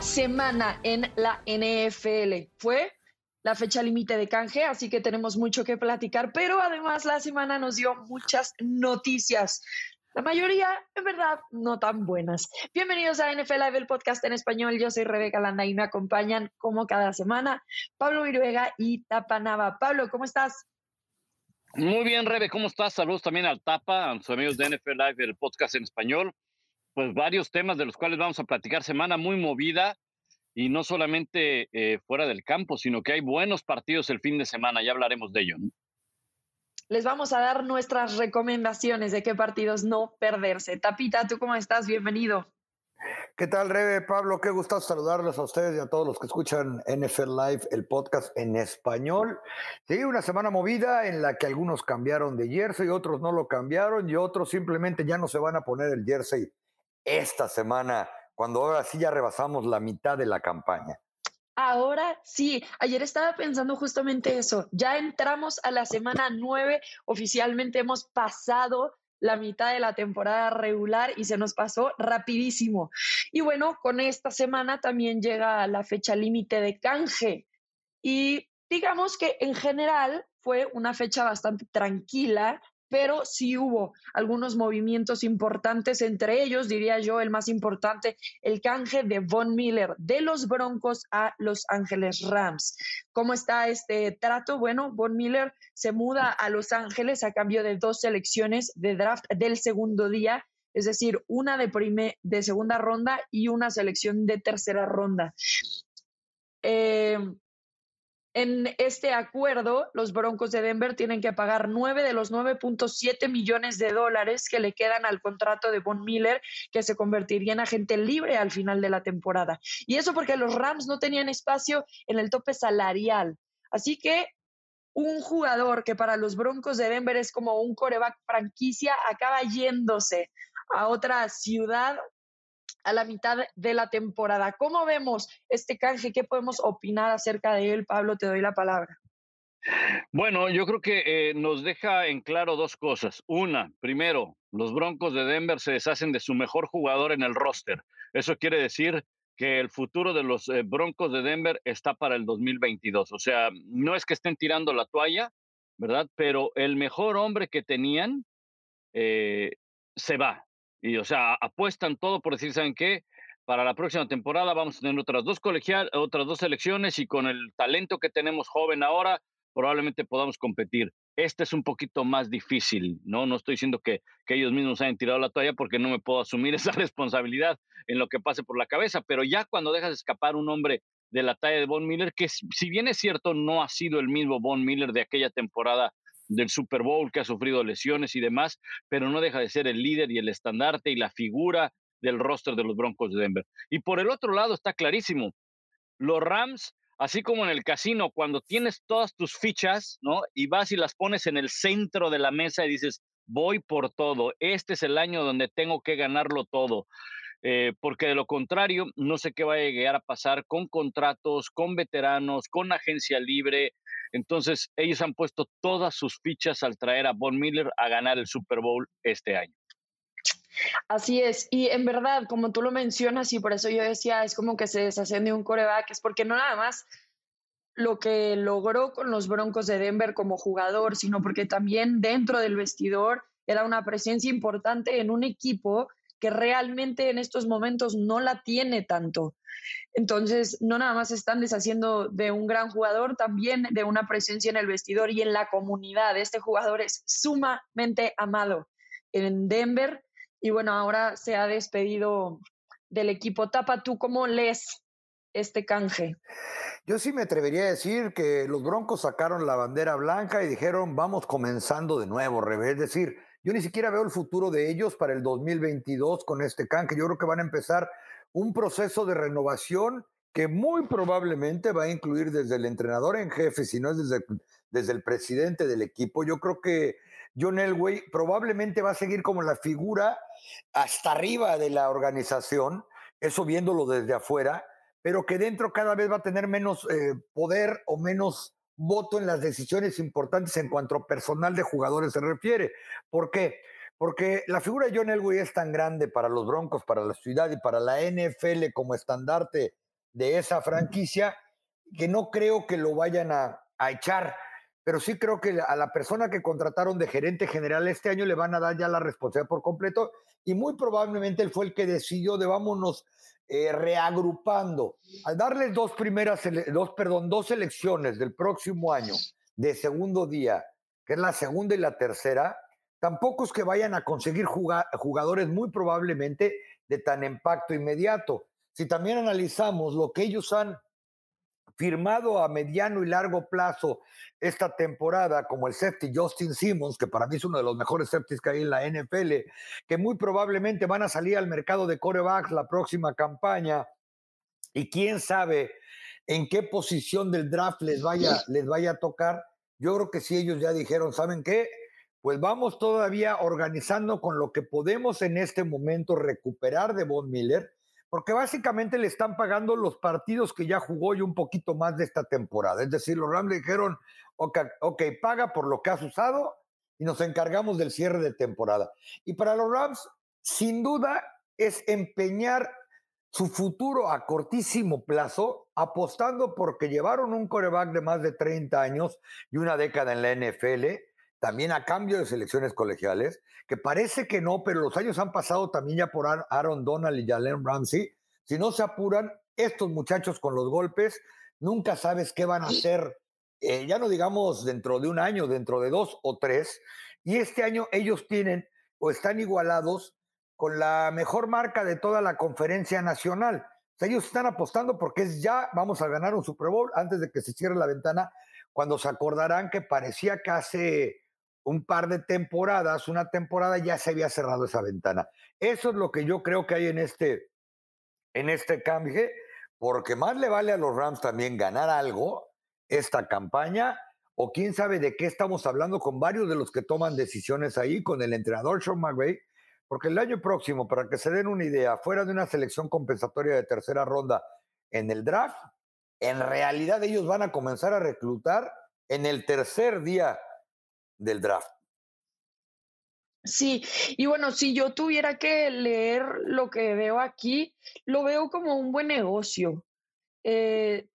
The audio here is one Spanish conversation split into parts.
Semana en la NFL. Fue la fecha límite de canje, así que tenemos mucho que platicar, pero además la semana nos dio muchas noticias. La mayoría, en verdad, no tan buenas. Bienvenidos a NFL Live, el podcast en español. Yo soy Rebeca Landa y me acompañan, como cada semana, Pablo Viruega y Tapa Nava. Pablo, ¿cómo estás? Muy bien, Rebe, ¿cómo estás? Saludos también al Tapa, a sus amigos de NFL Live, el podcast en español. Pues varios temas de los cuales vamos a platicar. Semana muy movida y no solamente eh, fuera del campo, sino que hay buenos partidos el fin de semana. Ya hablaremos de ello. Les vamos a dar nuestras recomendaciones de qué partidos no perderse. Tapita, ¿tú cómo estás? Bienvenido. ¿Qué tal, Rebe? Pablo, qué gusto saludarlos a ustedes y a todos los que escuchan NFL Live, el podcast en español. Sí, una semana movida en la que algunos cambiaron de jersey, otros no lo cambiaron y otros simplemente ya no se van a poner el jersey esta semana, cuando ahora sí ya rebasamos la mitad de la campaña. Ahora sí, ayer estaba pensando justamente eso. Ya entramos a la semana nueve, oficialmente hemos pasado la mitad de la temporada regular y se nos pasó rapidísimo. Y bueno, con esta semana también llega la fecha límite de canje. Y digamos que en general fue una fecha bastante tranquila, pero sí hubo algunos movimientos importantes, entre ellos, diría yo, el más importante, el canje de Von Miller de los Broncos a Los Ángeles Rams. ¿Cómo está este trato? Bueno, Von Miller se muda a Los Ángeles a cambio de dos selecciones de draft del segundo día, es decir, una de, de segunda ronda y una selección de tercera ronda. Eh, en este acuerdo, los Broncos de Denver tienen que pagar nueve de los 9.7 millones de dólares que le quedan al contrato de Von Miller, que se convertiría en agente libre al final de la temporada. Y eso porque los Rams no tenían espacio en el tope salarial. Así que un jugador que para los Broncos de Denver es como un coreback franquicia acaba yéndose a otra ciudad a la mitad de la temporada. ¿Cómo vemos este canje? ¿Qué podemos opinar acerca de él? Pablo, te doy la palabra. Bueno, yo creo que eh, nos deja en claro dos cosas. Una, primero, los Broncos de Denver se deshacen de su mejor jugador en el roster. Eso quiere decir que el futuro de los eh, Broncos de Denver está para el 2022. O sea, no es que estén tirando la toalla, ¿verdad? Pero el mejor hombre que tenían eh, se va. Y, o sea, apuestan todo por decir, ¿saben qué? Para la próxima temporada vamos a tener otras dos colegial, otras dos selecciones y con el talento que tenemos joven ahora, probablemente podamos competir. Este es un poquito más difícil, ¿no? No estoy diciendo que, que ellos mismos hayan tirado la toalla porque no me puedo asumir esa responsabilidad en lo que pase por la cabeza, pero ya cuando dejas escapar un hombre de la talla de Von Miller, que si bien es cierto, no ha sido el mismo Von Miller de aquella temporada del Super Bowl, que ha sufrido lesiones y demás, pero no deja de ser el líder y el estandarte y la figura del roster de los Broncos de Denver. Y por el otro lado está clarísimo, los Rams, así como en el casino, cuando tienes todas tus fichas, ¿no? Y vas y las pones en el centro de la mesa y dices, voy por todo, este es el año donde tengo que ganarlo todo. Eh, porque de lo contrario, no sé qué va a llegar a pasar con contratos, con veteranos, con agencia libre, entonces, ellos han puesto todas sus fichas al traer a Von Miller a ganar el Super Bowl este año. Así es, y en verdad, como tú lo mencionas, y por eso yo decía, es como que se deshacen de un coreback, es porque no nada más lo que logró con los Broncos de Denver como jugador, sino porque también dentro del vestidor era una presencia importante en un equipo que realmente en estos momentos no la tiene tanto. Entonces, no nada más están deshaciendo de un gran jugador, también de una presencia en el vestidor y en la comunidad. Este jugador es sumamente amado en Denver y bueno, ahora se ha despedido del equipo. Tapa, ¿tú cómo lees este canje? Yo sí me atrevería a decir que los Broncos sacaron la bandera blanca y dijeron, vamos comenzando de nuevo. Es decir, yo ni siquiera veo el futuro de ellos para el 2022 con este canje. Yo creo que van a empezar un proceso de renovación que muy probablemente va a incluir desde el entrenador en jefe, si no es desde, desde el presidente del equipo. Yo creo que John Elway probablemente va a seguir como la figura hasta arriba de la organización, eso viéndolo desde afuera, pero que dentro cada vez va a tener menos eh, poder o menos voto en las decisiones importantes en cuanto a personal de jugadores se refiere. ¿Por qué? porque la figura de John Elway es tan grande para los Broncos, para la ciudad y para la NFL como estandarte de esa franquicia, que no creo que lo vayan a, a echar pero sí creo que a la persona que contrataron de gerente general este año le van a dar ya la responsabilidad por completo y muy probablemente él fue el que decidió de vámonos eh, reagrupando. Al darles dos primeras, dos, perdón, dos elecciones del próximo año de segundo día, que es la segunda y la tercera, tampoco es que vayan a conseguir jugadores muy probablemente de tan impacto inmediato. Si también analizamos lo que ellos han firmado a mediano y largo plazo esta temporada, como el safety Justin Simmons, que para mí es uno de los mejores safeties que hay en la NFL, que muy probablemente van a salir al mercado de corebacks la próxima campaña, y quién sabe en qué posición del draft les vaya, les vaya a tocar. Yo creo que si ellos ya dijeron, ¿saben qué? Pues vamos todavía organizando con lo que podemos en este momento recuperar de Von Miller porque básicamente le están pagando los partidos que ya jugó y un poquito más de esta temporada. Es decir, los Rams le dijeron, ok, okay paga por lo que has usado y nos encargamos del cierre de temporada. Y para los Rams, sin duda, es empeñar su futuro a cortísimo plazo, apostando porque llevaron un coreback de más de 30 años y una década en la NFL, también a cambio de selecciones colegiales, que parece que no, pero los años han pasado también ya por Aaron Donald y Jalen Ramsey. Si no se apuran, estos muchachos con los golpes, nunca sabes qué van a hacer, eh, ya no digamos dentro de un año, dentro de dos o tres. Y este año ellos tienen o están igualados con la mejor marca de toda la conferencia nacional. ellos están apostando porque es ya, vamos a ganar un Super Bowl antes de que se cierre la ventana, cuando se acordarán que parecía que hace un par de temporadas, una temporada ya se había cerrado esa ventana. Eso es lo que yo creo que hay en este, en este cambio, porque más le vale a los Rams también ganar algo esta campaña, o quién sabe de qué estamos hablando con varios de los que toman decisiones ahí, con el entrenador Sean McVay, porque el año próximo, para que se den una idea, fuera de una selección compensatoria de tercera ronda en el draft, en realidad ellos van a comenzar a reclutar en el tercer día del draft. Sí, y bueno, si yo tuviera que leer lo que veo aquí, lo veo como un buen negocio. Eh,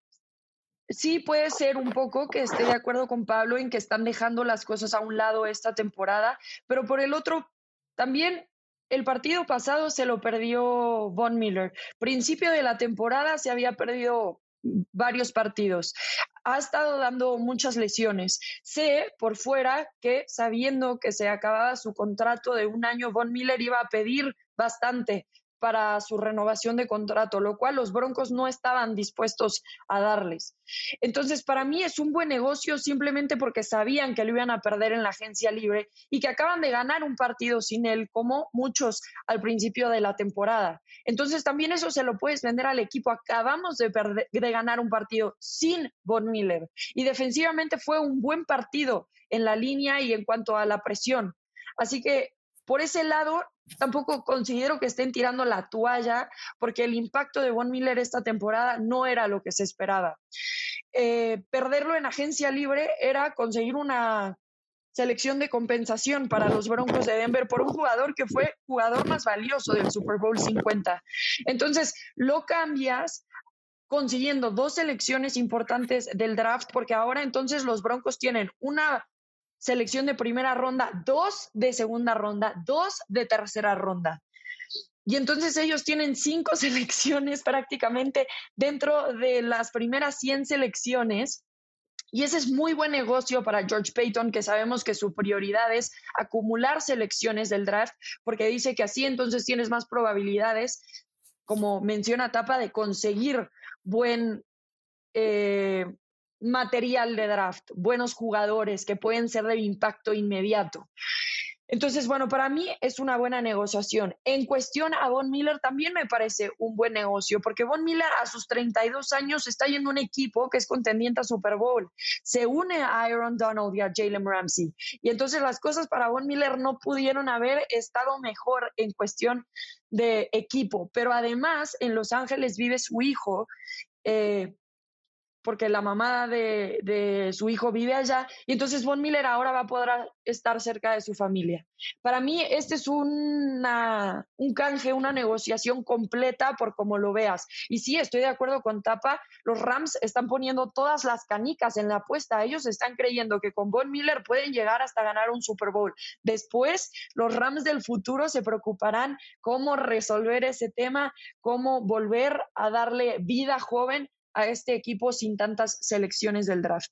sí puede ser un poco que esté de acuerdo con Pablo en que están dejando las cosas a un lado esta temporada, pero por el otro, también el partido pasado se lo perdió Von Miller. Principio de la temporada se había perdido varios partidos. Ha estado dando muchas lesiones. Sé por fuera que sabiendo que se acababa su contrato de un año, Von Miller iba a pedir bastante para su renovación de contrato, lo cual los Broncos no estaban dispuestos a darles. Entonces, para mí es un buen negocio simplemente porque sabían que lo iban a perder en la agencia libre y que acaban de ganar un partido sin él, como muchos al principio de la temporada. Entonces, también eso se lo puedes vender al equipo. Acabamos de, de ganar un partido sin Von Miller y defensivamente fue un buen partido en la línea y en cuanto a la presión. Así que por ese lado, tampoco considero que estén tirando la toalla porque el impacto de Von Miller esta temporada no era lo que se esperaba. Eh, perderlo en agencia libre era conseguir una selección de compensación para los Broncos de Denver por un jugador que fue jugador más valioso del Super Bowl 50. Entonces, lo cambias consiguiendo dos selecciones importantes del draft porque ahora entonces los Broncos tienen una selección de primera ronda, dos de segunda ronda, dos de tercera ronda. Y entonces ellos tienen cinco selecciones prácticamente dentro de las primeras 100 selecciones. Y ese es muy buen negocio para George Payton, que sabemos que su prioridad es acumular selecciones del draft, porque dice que así entonces tienes más probabilidades, como menciona Tapa, de conseguir buen, eh, material de draft, buenos jugadores que pueden ser de impacto inmediato. Entonces, bueno, para mí es una buena negociación. En cuestión a Von Miller también me parece un buen negocio, porque Von Miller a sus 32 años está yendo un equipo que es contendiente a Super Bowl. Se une a Aaron Donald y a Jalen Ramsey. Y entonces las cosas para Von Miller no pudieron haber estado mejor en cuestión de equipo. Pero además, en Los Ángeles vive su hijo. Eh, porque la mamá de, su hijo vive allá, y entonces Von Miller ahora va a poder estar cerca de su familia. Para mí, este es un canje, una negociación completa por como lo veas. Y sí, estoy de acuerdo con Tapa, los Rams están poniendo todas las canicas en la apuesta. Ellos están creyendo que con Von Miller pueden llegar hasta ganar un Super Bowl. Después, los Rams del futuro se preocuparán cómo resolver ese tema, cómo volver a darle vida joven a este equipo sin tantas selecciones del draft.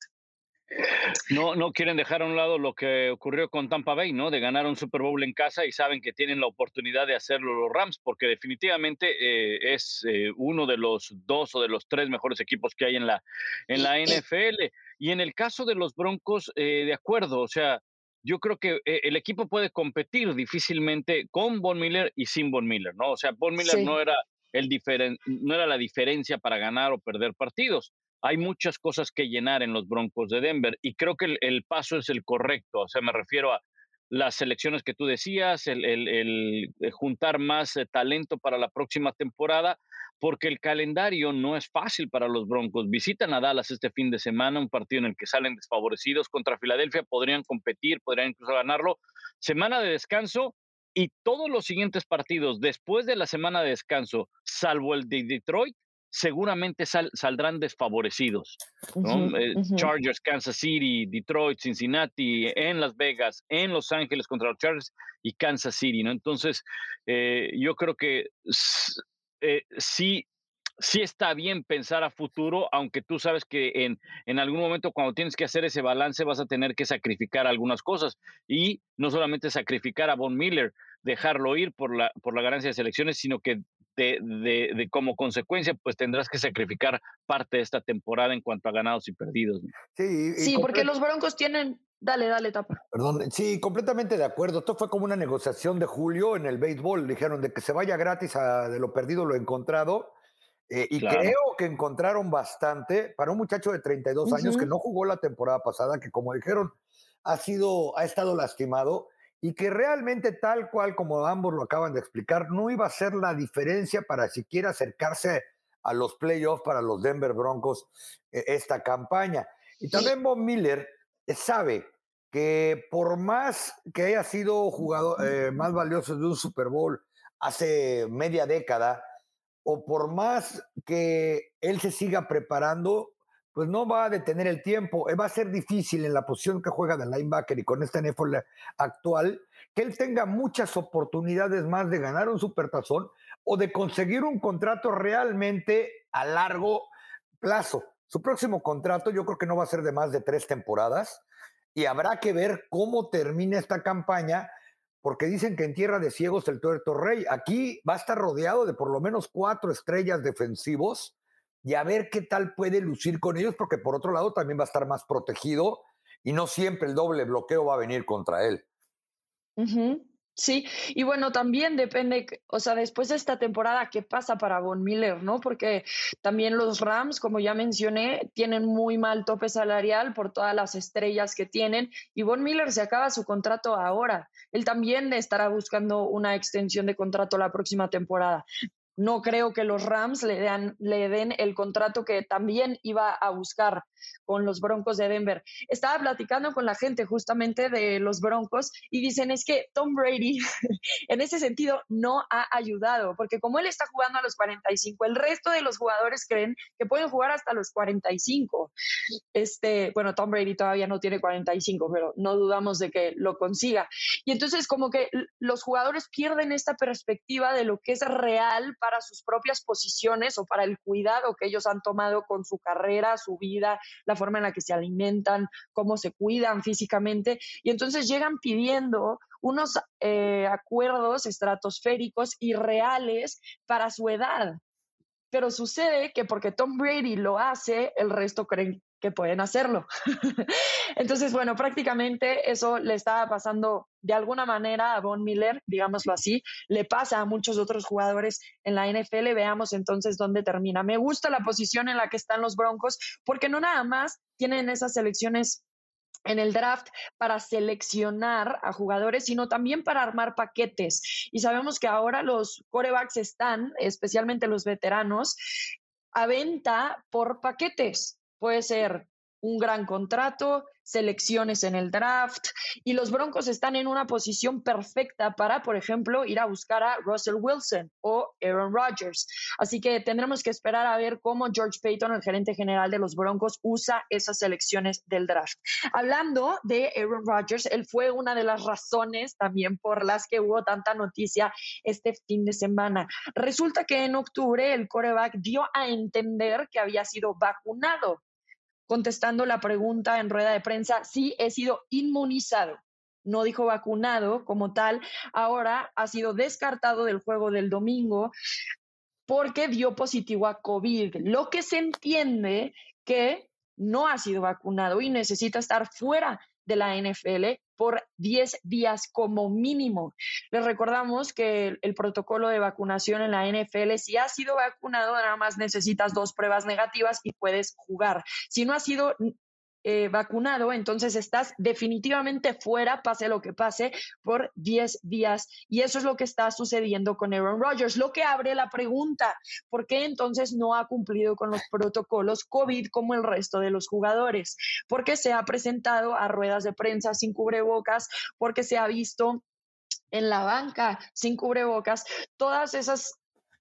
No, no quieren dejar a un lado lo que ocurrió con Tampa Bay, ¿no? De ganar un Super Bowl en casa y saben que tienen la oportunidad de hacerlo los Rams, porque definitivamente eh, es eh, uno de los dos o de los tres mejores equipos que hay en la, en la NFL. Y en el caso de los Broncos, eh, de acuerdo, o sea, yo creo que el equipo puede competir difícilmente con Von Miller y sin Von Miller, ¿no? O sea, Von Miller no era el no era la diferencia para ganar o perder partidos. Hay muchas cosas que llenar en los Broncos de Denver y creo que el, paso es el correcto. O sea, me refiero a las selecciones que tú decías, el, el, eh, juntar más eh, talento para la próxima temporada, porque el calendario no es fácil para los Broncos. Visitan a Dallas este fin de semana, un partido en el que salen desfavorecidos contra Filadelfia, podrían competir, podrían incluso ganarlo. Semana de descanso y todos los siguientes partidos después de la semana de descanso, salvo el de Detroit, seguramente saldrán desfavorecidos. Eh, Chargers, Kansas City, Detroit, Cincinnati, en Las Vegas, en Los Ángeles contra los Chargers y Kansas City, ¿no? Entonces, eh, yo creo que eh, sí sí está bien pensar a futuro, aunque tú sabes que en, en algún momento cuando tienes que hacer ese balance vas a tener que sacrificar algunas cosas y no solamente sacrificar a Von Miller, dejarlo ir por la, por la ganancia de selecciones, sino que de, de, como consecuencia, pues tendrás que sacrificar parte de esta temporada en cuanto a ganados y perdidos. Sí, sí porque los Broncos tienen... Dale, dale, tapa. Perdón, sí, completamente de acuerdo. Esto fue como una negociación de julio en el béisbol. Dijeron de que se vaya gratis a, de lo perdido lo encontrado eh, y creo que encontraron bastante para un muchacho de 32 años que no jugó la temporada pasada, que como dijeron, ha sido, ha estado lastimado y que realmente tal cual como ambos lo acaban de explicar, no iba a ser la diferencia para siquiera acercarse a los playoffs para los Denver Broncos eh, esta campaña. Y también Bob Miller sabe que por más que haya sido jugador eh, más valioso de un Super Bowl hace media década, o por más que él se siga preparando, pues no va a detener el tiempo. Eh, va a ser difícil en la posición que juega de linebacker y con esta NFL actual, que él tenga muchas oportunidades más de ganar un supertazón o de conseguir un contrato realmente a largo plazo. Su próximo contrato yo creo que no va a ser de más de tres temporadas y habrá que ver cómo termina esta campaña porque dicen que en tierra de ciegos el tuerto rey. Aquí va a estar rodeado de por lo menos cuatro estrellas defensivos y a ver qué tal puede lucir con ellos, porque por otro lado también va a estar más protegido y no siempre el doble bloqueo va a venir contra él. Sí, y bueno, también depende, o sea, después de esta temporada, ¿qué pasa para Von Miller, no? Porque también los Rams, como ya mencioné, tienen muy mal tope salarial por todas las estrellas que tienen, y Von Miller se acaba su contrato ahora. Él también estará buscando una extensión de contrato la próxima temporada no creo que los Rams le, le den el contrato que también iba a buscar con los Broncos de Denver. Estaba platicando con la gente justamente de los Broncos y dicen es que Tom Brady en ese sentido no ha ayudado, porque como él está jugando a los 45, el resto de los jugadores creen que pueden jugar hasta los 45. Este, bueno, Tom Brady todavía no tiene 45, pero no dudamos de que lo consiga. Y entonces como que los jugadores pierden esta perspectiva de lo que es real para sus propias posiciones o para el cuidado que ellos han tomado con su carrera, su vida, la forma en la que se alimentan, cómo se cuidan físicamente. Y entonces llegan pidiendo unos eh, acuerdos estratosféricos y reales para su edad. Pero sucede que porque Tom Brady lo hace, el resto creen que pueden hacerlo. Entonces, bueno, prácticamente eso le estaba pasando de alguna manera a Von Miller, digámoslo así, le pasa a muchos otros jugadores en la NFL. Veamos entonces dónde termina. Me gusta la posición en la que están los Broncos porque no nada más tienen esas selecciones en el draft para seleccionar a jugadores, sino también para armar paquetes. Y sabemos que ahora los corebacks están, especialmente los veteranos, a venta por paquetes. Puede ser un gran contrato, selecciones en el draft y los Broncos están en una posición perfecta para, por ejemplo, ir a buscar a Russell Wilson o Aaron Rodgers. Así que tendremos que esperar a ver cómo George Payton, el gerente general de los Broncos, usa esas selecciones del draft. Hablando de Aaron Rodgers, él fue una de las razones también por las que hubo tanta noticia este fin de semana. Resulta que en octubre el coreback dio a entender que había sido vacunado contestando la pregunta en rueda de prensa, sí he sido inmunizado. No dijo vacunado como tal. Ahora ha sido descartado del juego del domingo porque dio positivo a COVID. Lo que se entiende que no ha sido vacunado y necesita estar fuera de la NFL por 10 días como mínimo. Les recordamos que el, protocolo de vacunación en la NFL, si has sido vacunado, nada más necesitas dos pruebas negativas y puedes jugar. Si no has sido eh, vacunado, entonces estás definitivamente fuera, pase lo que pase, por 10 días. Y eso es lo que está sucediendo con Aaron Rodgers, lo que abre la pregunta, ¿por qué entonces no ha cumplido con los protocolos COVID como el resto de los jugadores? Porque se ha presentado a ruedas de prensa sin cubrebocas, porque se ha visto en la banca sin cubrebocas, todas esas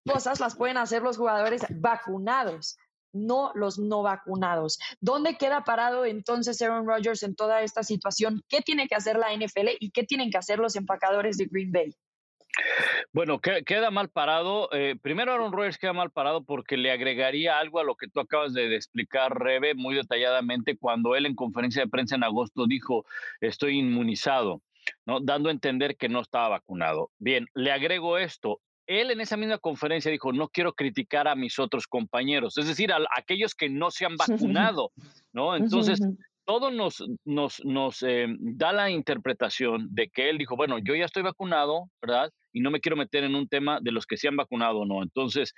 cosas las pueden hacer los jugadores vacunados no los no vacunados. ¿Dónde queda parado entonces Aaron Rodgers en toda esta situación? ¿Qué tiene que hacer la NFL y qué tienen que hacer los empacadores de Green Bay? Bueno, queda mal parado. Eh, primero, Aaron Rodgers queda mal parado porque le agregaría algo a lo que tú acabas de, explicar, Rebe, muy detalladamente, cuando él en conferencia de prensa en agosto dijo, estoy inmunizado, ¿no? dando a entender que no estaba vacunado. Bien, le agrego esto él en esa misma conferencia dijo, no quiero criticar a mis otros compañeros, es decir, a, aquellos que no se han vacunado, ¿no? Entonces, todo nos, nos, nos eh, da la interpretación de que él dijo, bueno, yo ya estoy vacunado, ¿verdad? Y no me quiero meter en un tema de los que se han vacunado o no. Entonces,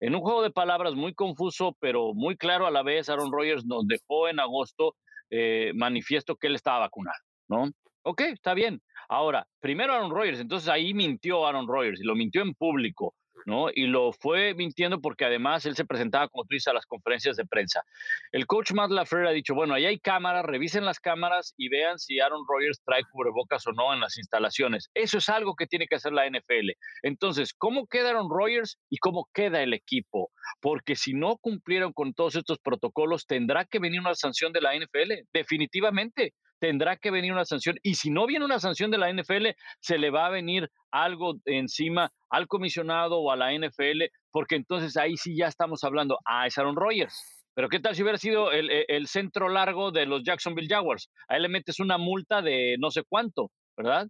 en un juego de palabras muy confuso, pero muy claro a la vez, Aaron Rodgers nos dejó en agosto eh, manifiesto que él estaba vacunado, ¿no? Ok, está bien. Ahora, primero Aaron Rodgers, entonces ahí mintió Aaron Rodgers y lo mintió en público, ¿no? Y lo fue mintiendo porque además él se presentaba, como tú dices, a las conferencias de prensa. El coach Matt LaFleur ha dicho, bueno, ahí hay cámaras, revisen las cámaras y vean si Aaron Rodgers trae cubrebocas o no en las instalaciones. Eso es algo que tiene que hacer la NFL. Entonces, ¿cómo queda Aaron Rodgers y cómo queda el equipo? Porque si no cumplieron con todos estos protocolos, tendrá que venir una sanción de la NFL, definitivamente tendrá que venir una sanción. Y si no viene una sanción de la NFL, se le va a venir algo encima al comisionado o a la NFL, porque entonces ahí sí ya estamos hablando, ah, es Aaron Rodgers. Pero ¿qué tal si hubiera sido el, el, centro largo de los Jacksonville Jaguars? A él le metes una multa de no sé cuánto, ¿verdad?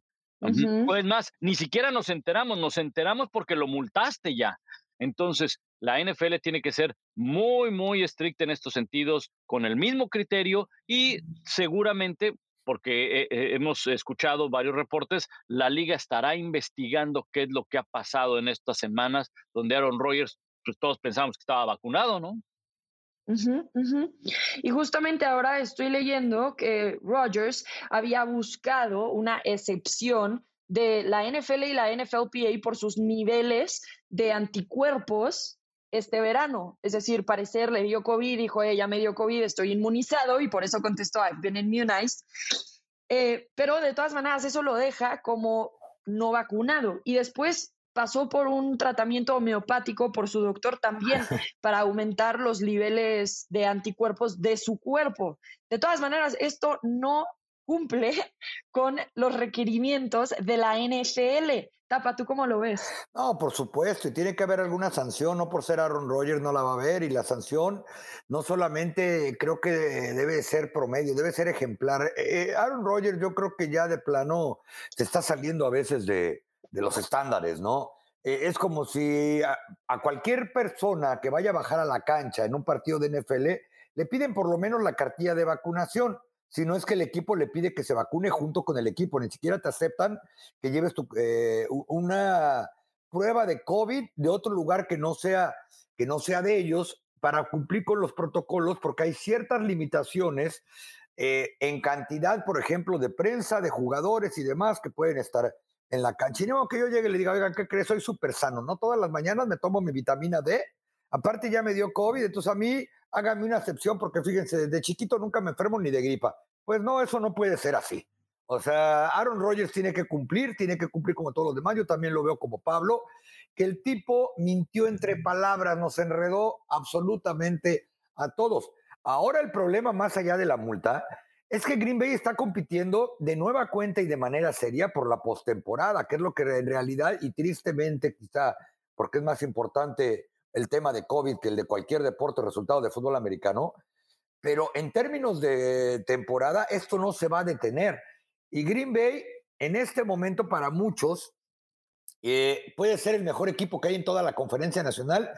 Pues más, ni siquiera nos enteramos, nos enteramos porque lo multaste ya. Entonces, la NFL tiene que ser muy, muy estricta en estos sentidos, con el mismo criterio y seguramente, porque hemos escuchado varios reportes, la liga estará investigando qué es lo que ha pasado en estas semanas, donde Aaron Rodgers, pues todos pensamos que estaba vacunado, ¿no? Y justamente ahora estoy leyendo que Rodgers había buscado una excepción de la NFL y la NFLPA por sus niveles de anticuerpos este verano. Es decir, parecer le dio COVID, dijo, ella me dio COVID, estoy inmunizado y por eso contestó, I've been immunized. Eh, pero de todas maneras, eso lo deja como no vacunado. Y después pasó por un tratamiento homeopático por su doctor también para aumentar los niveles de anticuerpos de su cuerpo. De todas maneras, esto no cumple con los requerimientos de la NFL. Tapa, ¿tú cómo lo ves? No, por supuesto, y tiene que haber alguna sanción, no por ser Aaron Rodgers no la va a haber, y la sanción no solamente creo que debe ser promedio, debe ser ejemplar. Eh, Aaron Rodgers yo creo que ya de plano se está saliendo a veces de, los estándares, ¿no? Eh, es como si a, a cualquier persona que vaya a bajar a la cancha en un partido de NFL le piden por lo menos la cartilla de vacunación si no es que el equipo le pide que se vacune junto con el equipo, ni siquiera te aceptan que lleves tu, eh, una prueba de COVID de otro lugar que no sea que no sea de ellos para cumplir con los protocolos, porque hay ciertas limitaciones eh, en cantidad, por ejemplo, de prensa, de jugadores y demás que pueden estar en la cancha. Y no que yo llegue y le diga, oiga, ¿qué crees? Soy súper sano, ¿no? Todas las mañanas me tomo mi vitamina D. Aparte ya me dio COVID, entonces a mí háganme una excepción porque fíjense, desde chiquito nunca me enfermo ni de gripa. Pues no, eso no puede ser así. O sea, Aaron Rodgers tiene que cumplir, tiene que cumplir como todos los demás. Yo también lo veo como Pablo, que el tipo mintió entre palabras, nos enredó absolutamente a todos. Ahora el problema, más allá de la multa, es que Green Bay está compitiendo de nueva cuenta y de manera seria por la postemporada, que es lo que en realidad y tristemente quizá, porque es más importante el tema de COVID que el de cualquier deporte resultado de fútbol americano, pero en términos de temporada esto no se va a detener. Y Green Bay en este momento para muchos eh, puede ser el mejor equipo que hay en toda la conferencia nacional,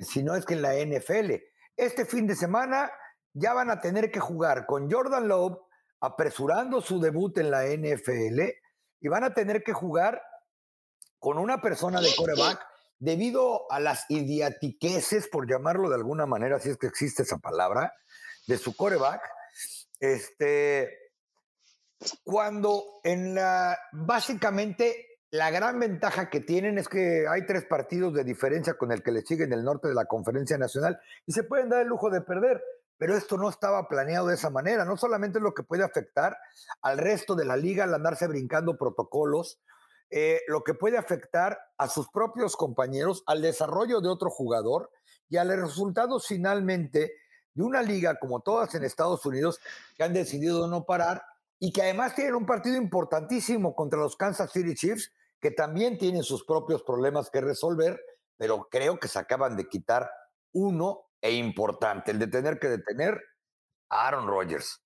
si no es que en la NFL. Este fin de semana ya van a tener que jugar con Jordan Love apresurando su debut en la NFL y van a tener que jugar con una persona de coreback debido a las idiatiqueces, por llamarlo de alguna manera, si es que existe esa palabra, de su coreback, este, cuando en la, básicamente la gran ventaja que tienen es que hay tres partidos de diferencia con el que le sigue en el norte de la conferencia nacional y se pueden dar el lujo de perder, pero esto no estaba planeado de esa manera. No solamente es lo que puede afectar al resto de la liga al andarse brincando protocolos, eh, lo que puede afectar a sus propios compañeros, al desarrollo de otro jugador y a los resultados finalmente de una liga como todas en Estados Unidos que han decidido no parar y que además tienen un partido importantísimo contra los Kansas City Chiefs que también tienen sus propios problemas que resolver, pero creo que se acaban de quitar uno e importante, el de tener que detener a Aaron Rodgers.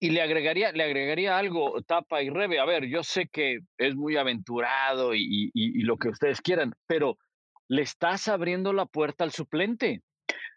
Y le agregaría, le agregaría algo, Tapa y Rebe. A ver, yo sé que es muy aventurado y, y lo que ustedes quieran, pero le estás abriendo la puerta al suplente.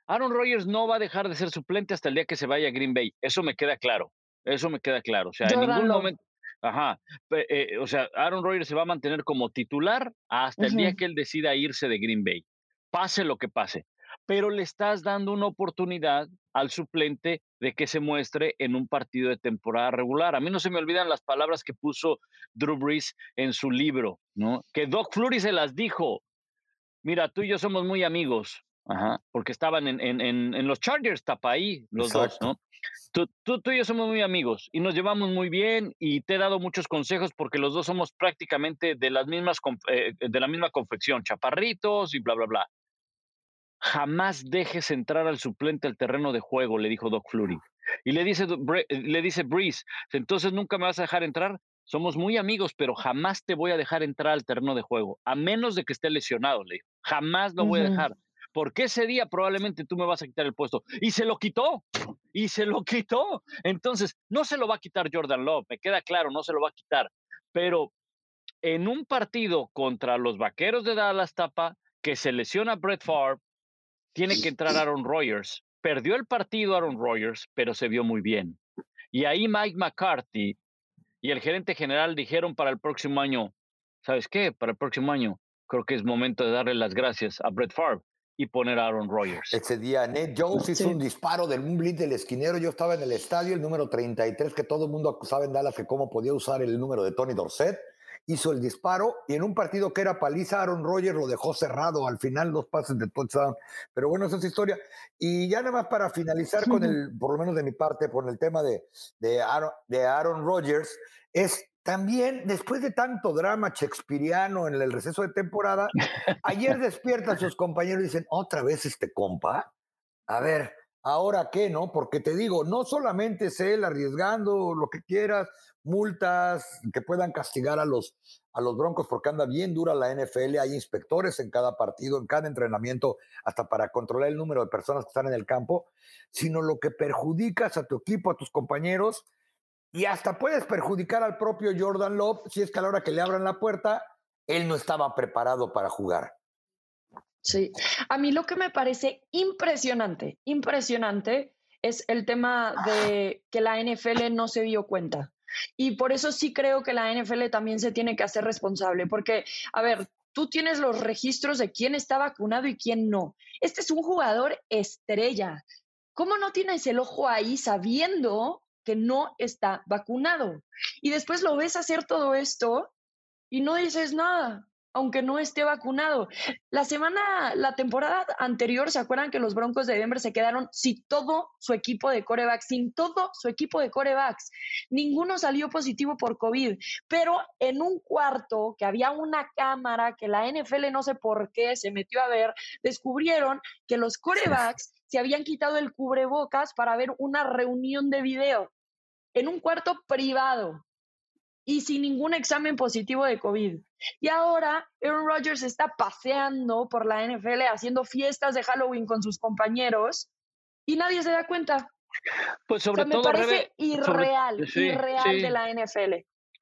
Aaron Rodgers no va a dejar de ser suplente hasta el día que se vaya a Green Bay. Eso me queda claro. Eso me queda claro. O sea, en ningún momento. Ajá. Eh, o sea, Aaron Rodgers se va a mantener como titular hasta el día que él decida irse de Green Bay. Pase lo que pase. Pero le estás dando una oportunidad al suplente de que se muestre en un partido de temporada regular. A mí no se me olvidan las palabras que puso Drew Brees en su libro, ¿no? Que Doc Flurry se las dijo. Mira, tú y yo somos muy amigos, Ajá, porque estaban en, en, en, los Chargers, tapa ahí los dos, ¿no? Tú, tú, y yo somos muy amigos y nos llevamos muy bien y te he dado muchos consejos porque los dos somos prácticamente de, las mismas, eh, de la misma confección, chaparritos y bla, bla, bla. Jamás dejes entrar al suplente al terreno de juego, le dijo Doc Flurry. Y le dice, le dice Breeze, entonces nunca me vas a dejar entrar. Somos muy amigos, pero jamás te voy a dejar entrar al terreno de juego, a menos de que esté lesionado, le dijo. Jamás lo voy a dejar porque ese día probablemente tú me vas a quitar el puesto. Y se lo quitó, y se lo quitó. Entonces, no se lo va a quitar Jordan Love, me queda claro, no se lo va a quitar. Pero en un partido contra los Vaqueros de Dallas Tapa, que se lesiona Brett Favre, tiene que entrar Aaron Rodgers. Perdió el partido Aaron Rodgers, pero se vio muy bien. Y ahí Mike McCarthy y el gerente general dijeron para el próximo año, ¿sabes qué? Para el próximo año creo que es momento de darle las gracias a Brett Favre y poner a Aaron Rodgers. Ese día Ned Jones hizo un disparo del un blitz del esquinero. Yo estaba en el estadio, el número 33, que todo el mundo acusaba en Dallas que cómo podía usar el número de Tony Dorset. Hizo el disparo y en un partido que era paliza, Aaron Rodgers lo dejó cerrado. Al final, dos pases de touchdown. Pero bueno, esa es historia. Y ya nada más para finalizar con el, por lo menos de mi parte, por el tema de, de Aaron, de Aaron Rodgers, es también, después de tanto drama shakespeariano en el receso de temporada, ayer despiertan sus compañeros y dicen, otra vez este compa. A ver, ahora qué, ¿no? Porque te digo, no solamente es él arriesgando lo que quieras, multas que puedan castigar a los, a los Broncos porque anda bien dura la NFL, hay inspectores en cada partido, en cada entrenamiento, hasta para controlar el número de personas que están en el campo, sino lo que perjudicas a tu equipo, a tus compañeros, y hasta puedes perjudicar al propio Jordan Love si es que a la hora que le abran la puerta, él no estaba preparado para jugar. Sí, a mí lo que me parece impresionante, impresionante es el tema de que la NFL no se dio cuenta. Y por eso sí creo que la NFL también se tiene que hacer responsable, porque, a ver, tú tienes los registros de quién está vacunado y quién no. Este es un jugador estrella. ¿Cómo no tienes el ojo ahí sabiendo que no está vacunado. Y después lo ves hacer todo esto y no dices nada. Aunque no esté vacunado. La semana, la temporada anterior, ¿se acuerdan que los Broncos de Denver se quedaron sin todo su equipo de corebacks, sin todo su equipo de corebacks? Ninguno salió positivo por COVID, pero en un cuarto que había una cámara que la NFL no sé por qué se metió a ver, descubrieron que los corebacks se habían quitado el cubrebocas para ver una reunión de video en un cuarto privado y sin ningún examen positivo de COVID. Y ahora Aaron Rodgers está paseando por la NFL haciendo fiestas de Halloween con sus compañeros y nadie se da cuenta. Pues sobre todo, me parece irreal, irreal de la NFL.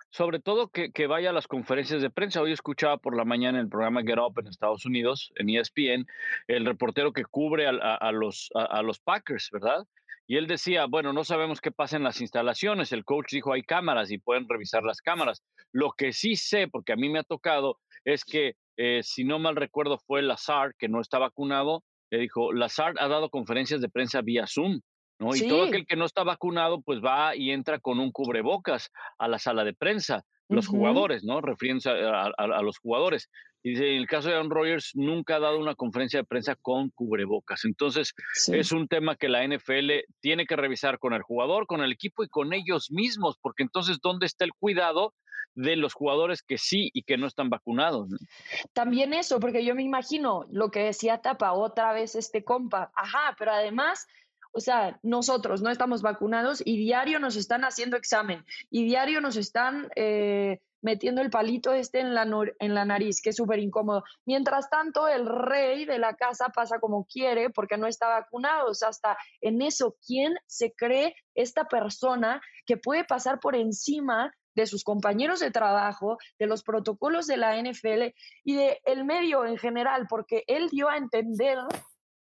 Sobre todo que, que, vaya a las conferencias de prensa. Hoy escuchaba por la mañana en el programa Get Up en Estados Unidos, en ESPN, el reportero que cubre a, los, a los Packers, ¿verdad? Y él decía, bueno, no sabemos qué pasa en las instalaciones. El coach dijo, hay cámaras y pueden revisar las cámaras. Lo que sí sé, porque a mí me ha tocado, es que, eh, si no mal recuerdo, fue Lazard, que no está vacunado, le dijo, Lazard ha dado conferencias de prensa vía Zoom. ¿no? Y todo aquel que no está vacunado, pues va y entra con un cubrebocas a la sala de prensa los jugadores, ¿no? Refiriéndose a, los jugadores. Y en el caso de Aaron Rodgers, nunca ha dado una conferencia de prensa con cubrebocas. Entonces, es un tema que la NFL tiene que revisar con el jugador, con el equipo y con ellos mismos, porque entonces, ¿dónde está el cuidado de los jugadores que sí y que no están vacunados? También eso, porque yo me imagino lo que decía Tapa otra vez este compa. Ajá, pero además o sea, nosotros no estamos vacunados y diario nos están haciendo examen y diario nos están eh, metiendo el palito este en la, en la nariz, que es súper incómodo. Mientras tanto, el rey de la casa pasa como quiere porque no está vacunado. O sea, hasta en eso, ¿quién se cree esta persona que puede pasar por encima de sus compañeros de trabajo, de los protocolos de la NFL y de el medio en general, porque él dio a entender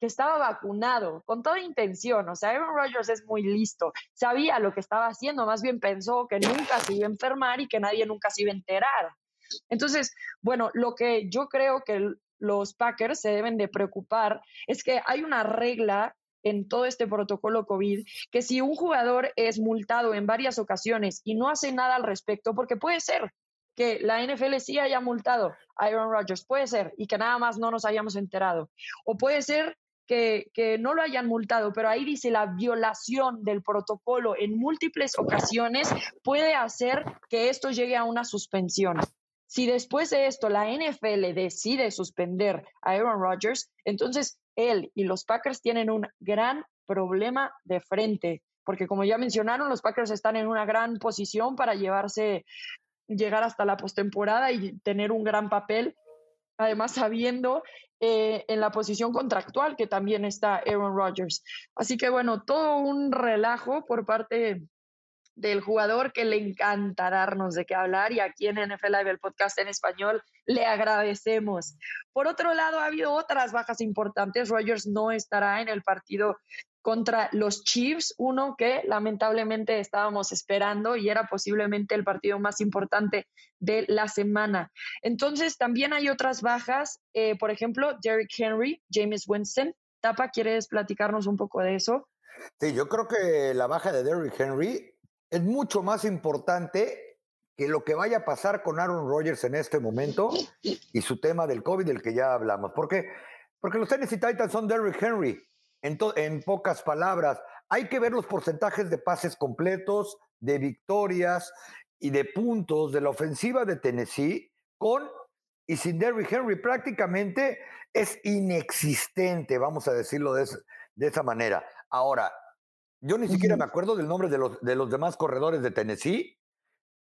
que estaba vacunado con toda intención. O sea, Aaron Rodgers es muy listo, sabía lo que estaba haciendo, más bien pensó que nunca se iba a enfermar y que nadie nunca se iba a enterar. Entonces, bueno, lo que yo creo que los Packers se deben de preocupar es que hay una regla en todo este protocolo COVID, que si un jugador es multado en varias ocasiones y no hace nada al respecto, porque puede ser que la NFL sí haya multado a Aaron Rodgers, puede ser, y que nada más no nos hayamos enterado, o puede ser que, no lo hayan multado, pero ahí dice la violación del protocolo en múltiples ocasiones puede hacer que esto llegue a una suspensión. Si después de esto la NFL decide suspender a Aaron Rodgers, entonces él y los Packers tienen un gran problema de frente, porque como ya mencionaron, los Packers están en una gran posición para llevarse, llegar hasta la postemporada y tener un gran papel además sabiendo eh, en la posición contractual que también está Aaron Rodgers. Así que bueno, todo un relajo por parte del jugador que le encanta darnos de qué hablar y aquí en NFL Live, el podcast en español, le agradecemos. Por otro lado, ha habido otras bajas importantes. Rodgers no estará en el partido contra los Chiefs, uno que lamentablemente estábamos esperando y era posiblemente el partido más importante de la semana. Entonces, también hay otras bajas, eh, por ejemplo, Derrick Henry, James Winston. Tapa, ¿quieres platicarnos un poco de eso? Sí, yo creo que la baja de Derrick Henry es mucho más importante que lo que vaya a pasar con Aaron Rodgers en este momento y su tema del COVID del que ya hablamos. ¿Por qué? Porque los Tennessee Titans son Derrick Henry en, pocas palabras, hay que ver los porcentajes de pases completos, de victorias y de puntos de la ofensiva de Tennessee con y sin Derrick Henry prácticamente es inexistente, vamos a decirlo de, esa manera. Ahora, yo ni siquiera me acuerdo del nombre de los, de los demás corredores de Tennessee,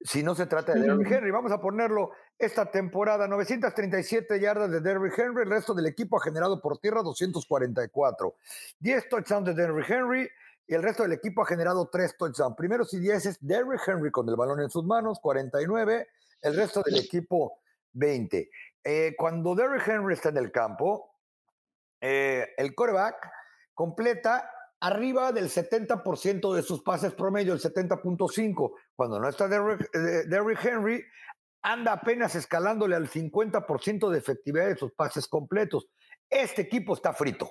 si no se trata de Derrick Henry. Vamos a ponerlo esta temporada, 937 yardas de Derrick Henry, el resto del equipo ha generado por tierra 244. 10 touchdowns de Derrick Henry y el resto del equipo ha generado 3 touchdowns. Primeros y 10 es Derrick Henry con el balón en sus manos, 49, el resto del equipo 20. Eh, cuando Derrick Henry está en el campo, eh, el coreback completa arriba del 70% de sus pases promedio, el 70.5. Cuando no está Derrick, eh, Henry, anda apenas escalándole al 50% de efectividad de sus pases completos. Este equipo está frito,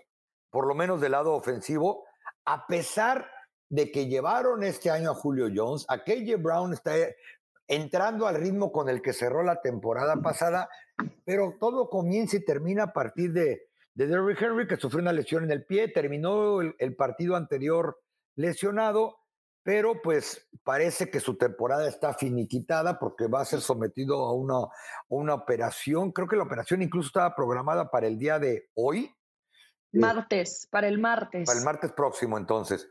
por lo menos del lado ofensivo, a pesar de que llevaron este año a Julio Jones, a KJ Brown está entrando al ritmo con el que cerró la temporada pasada, pero todo comienza y termina a partir de, de Derrick Henry, que sufrió una lesión en el pie, terminó el partido anterior lesionado pero pues parece que su temporada está finiquitada porque va a ser sometido a una, una operación. Creo que la operación incluso estaba programada para el día de hoy. Eh, martes, para el martes. Para el martes próximo, entonces.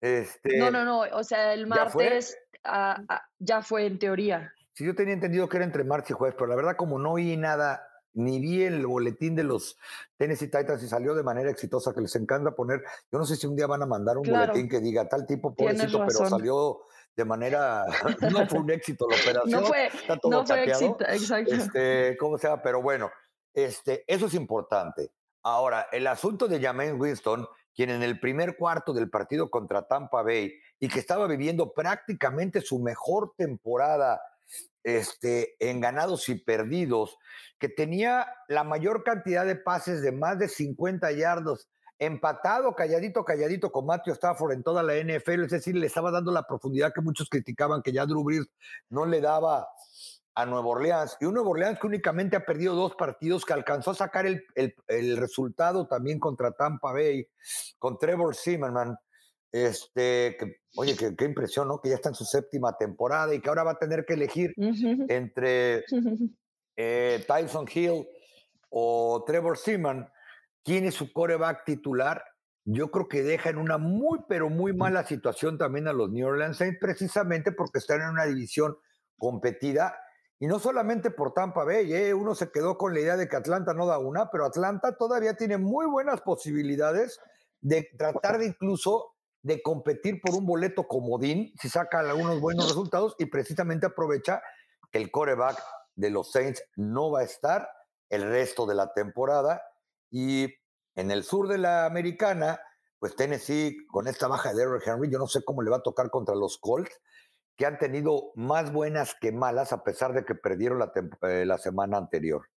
Este, no, no, no, o sea, el martes ah, ah, ¿ya fue? en teoría. Sí, yo tenía entendido que era entre martes y jueves, pero la verdad como no oí nada ni vi el boletín de los Tennessee Titans y salió de manera exitosa, que les encanta poner. Yo no sé si un día van a mandar un boletín que diga tal tipo, pobrecito, pero salió de manera. no fue un éxito la operación. No fue, no fue éxito, exacto. Este, ¿Cómo sea? Pero bueno, este, eso es importante. Ahora, el asunto de James Winston, quien en el primer cuarto del partido contra Tampa Bay y que estaba viviendo prácticamente su mejor temporada este, en ganados y perdidos, que tenía la mayor cantidad de pases de más de 50 yardos, empatado, calladito, calladito con Matthew Stafford en toda la NFL, es decir, le estaba dando la profundidad que muchos criticaban que ya Drew Brees no le daba a Nueva Orleans. Y un Nuevo Orleans que únicamente ha perdido dos partidos, que alcanzó a sacar el, el, resultado también contra Tampa Bay, con Trevor Zimmerman. Este, que, oye, qué, impresión, ¿no? Que ya está en su séptima temporada y que ahora va a tener que elegir entre eh, Tyson Hill o Trevor Seaman quién es su coreback titular. Yo creo que deja en una muy, pero muy mala situación también a los New Orleans Saints, precisamente porque están en una división competida y no solamente por Tampa Bay, ¿eh? uno se quedó con la idea de que Atlanta no da una, pero Atlanta todavía tiene muy buenas posibilidades de tratar de incluso de competir por un boleto comodín si saca algunos buenos resultados y precisamente aprovecha que el coreback de los Saints no va a estar el resto de la temporada y en el sur de la americana, pues Tennessee con esta baja de Derrick Henry, yo no sé cómo le va a tocar contra los Colts, que han tenido más buenas que malas a pesar de que perdieron la, eh, la semana anterior.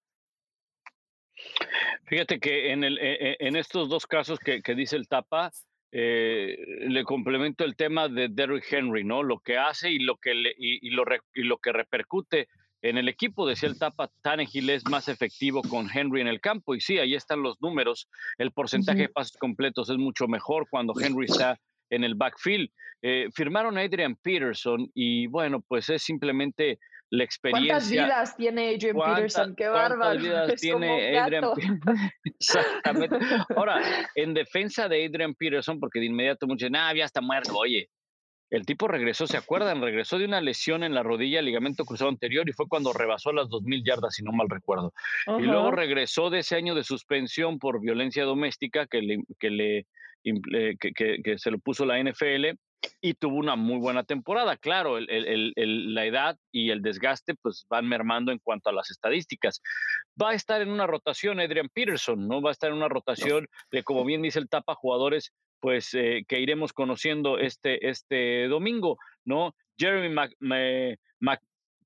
Fíjate que en, el, e, e, en estos dos casos que, que dice el Tapa, eh, le complemento el tema de Derrick Henry, ¿no? Lo que hace y lo que, le, y, lo, y lo que repercute en el equipo. Decía el Tapa, Tannehill es más efectivo con Henry en el campo. Y sí, ahí están los números. El porcentaje de pases completos es mucho mejor cuando Henry está en el backfield. Eh, firmaron a Adrian Peterson y bueno, pues es simplemente la experiencia. ¿Cuántas vidas tiene Adrian Peterson? Qué bárbaro. vidas tiene Adrian Exactamente. Ahora, en defensa de Adrian Peterson, porque de inmediato muchos dicen, ah, ya está muerto. Oye, el tipo regresó, ¿se acuerdan? Regresó de una lesión en la rodilla, ligamento cruzado anterior, y fue cuando rebasó las 2.000 yardas, si no mal recuerdo. Y luego regresó de ese año de suspensión por violencia doméstica que le, que le que, se lo puso la NFL y tuvo una muy buena temporada. Claro, la edad y el desgaste pues van mermando en cuanto a las estadísticas. Va a estar en una rotación Adrian Peterson, ¿no? Va a estar en una rotación de, como bien dice el Tapa, jugadores pues eh, que iremos conociendo este, este domingo, ¿no? Jeremy Mac,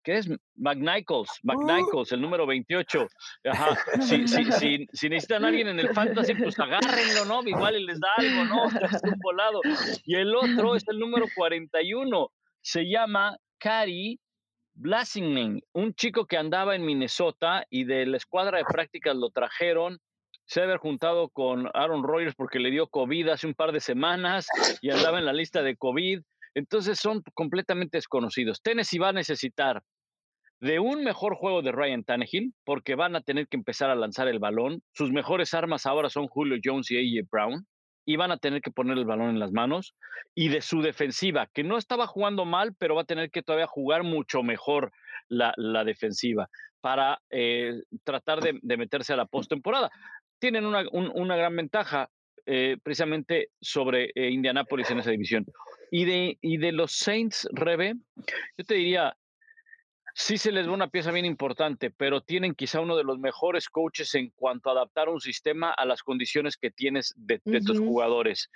¿qué es? McNichols. McNichols, el número 28. Ajá. Si, si, si, si, necesitan a alguien en el fantasy, pues agárrenlo, ¿no? Igual les da algo, ¿no? Es un volado. Y el otro es el número 41. Se llama Cary Blasingman, un chico que andaba en Minnesota y de la escuadra de prácticas lo trajeron. Se haber juntado con Aaron Rodgers porque le dio COVID hace un par de semanas y andaba en la lista de COVID. Entonces son completamente desconocidos. Tennessee va a necesitar de un mejor juego de Ryan Tannehill, porque van a tener que empezar a lanzar el balón. Sus mejores armas ahora son Julio Jones y AJ Brown, y van a tener que poner el balón en las manos. Y de su defensiva, que no estaba jugando mal, pero va a tener que todavía jugar mucho mejor la, defensiva para eh, tratar de, meterse a la postemporada. Tienen una, gran ventaja eh, precisamente sobre eh, Indianápolis en esa división. Y de, y de los Saints, Rebe, yo te diría, sí se les da una pieza bien importante, pero tienen quizá uno de los mejores coaches en cuanto a adaptar un sistema a las condiciones que tienes de, tus jugadores.